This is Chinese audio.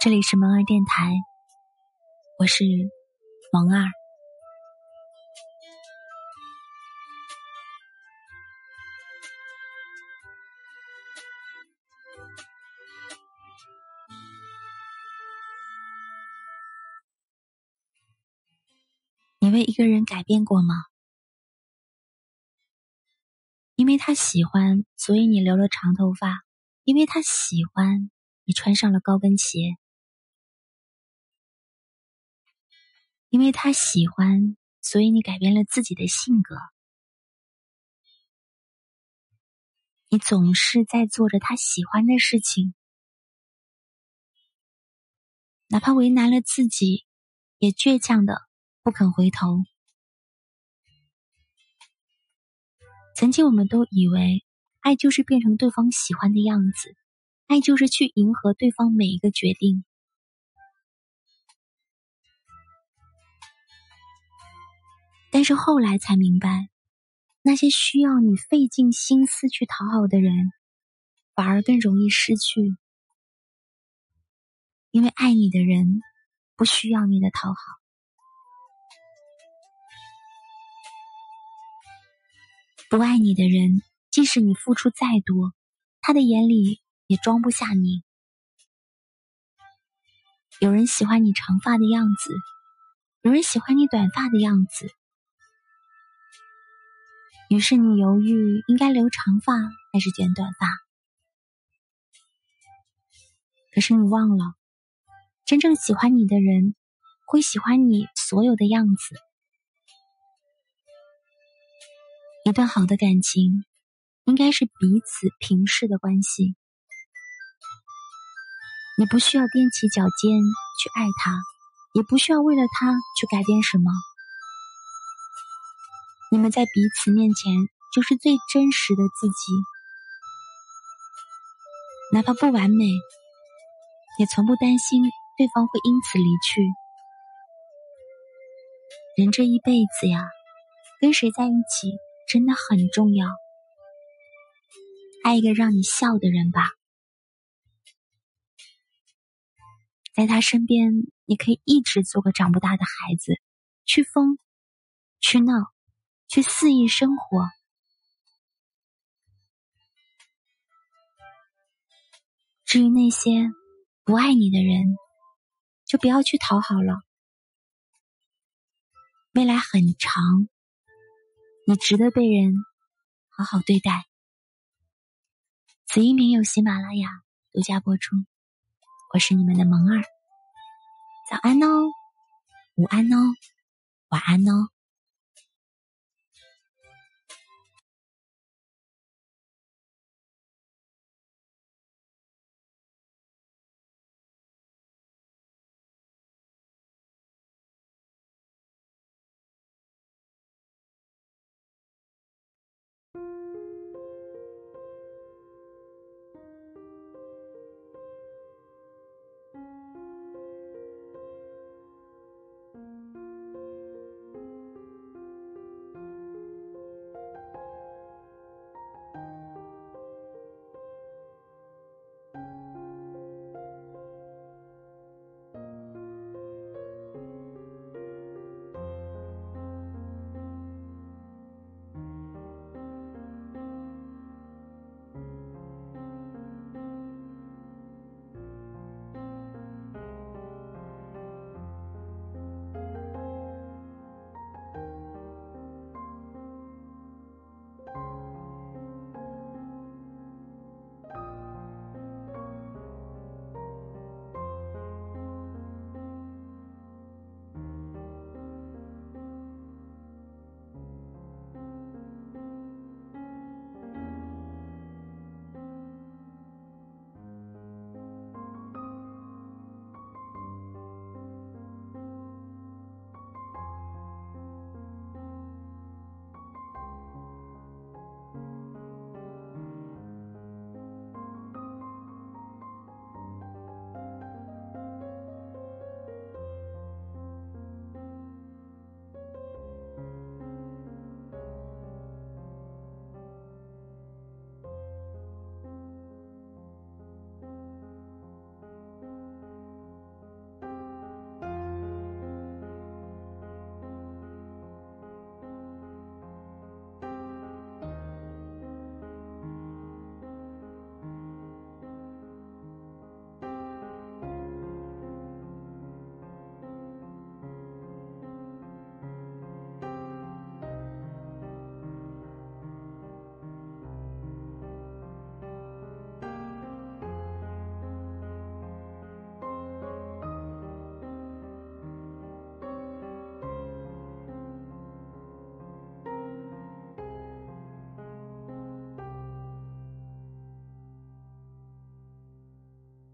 这里是萌儿电台，我是萌儿。你为一个人改变过吗？因为他喜欢，所以你留了长头发；因为他喜欢，你穿上了高跟鞋；因为他喜欢，所以你改变了自己的性格。你总是在做着他喜欢的事情，哪怕为难了自己，也倔强的不肯回头。曾经我们都以为，爱就是变成对方喜欢的样子，爱就是去迎合对方每一个决定。但是后来才明白，那些需要你费尽心思去讨好的人，反而更容易失去，因为爱你的人不需要你的讨好。不爱你的人，即使你付出再多，他的眼里也装不下你。有人喜欢你长发的样子，有人喜欢你短发的样子，于是你犹豫应该留长发还是剪短发。可是你忘了，真正喜欢你的人，会喜欢你所有的样子。一段好的感情，应该是彼此平视的关系。你不需要踮起脚尖去爱他，也不需要为了他去改变什么。你们在彼此面前就是最真实的自己，哪怕不完美，也从不担心对方会因此离去。人这一辈子呀，跟谁在一起？真的很重要，爱一个让你笑的人吧，在他身边，你可以一直做个长不大的孩子，去疯，去闹，去肆意生活。至于那些不爱你的人，就不要去讨好了，未来很长。你值得被人好好对待。此音频由喜马拉雅独家播出，我是你们的萌儿。早安哦，午安哦，晚安哦。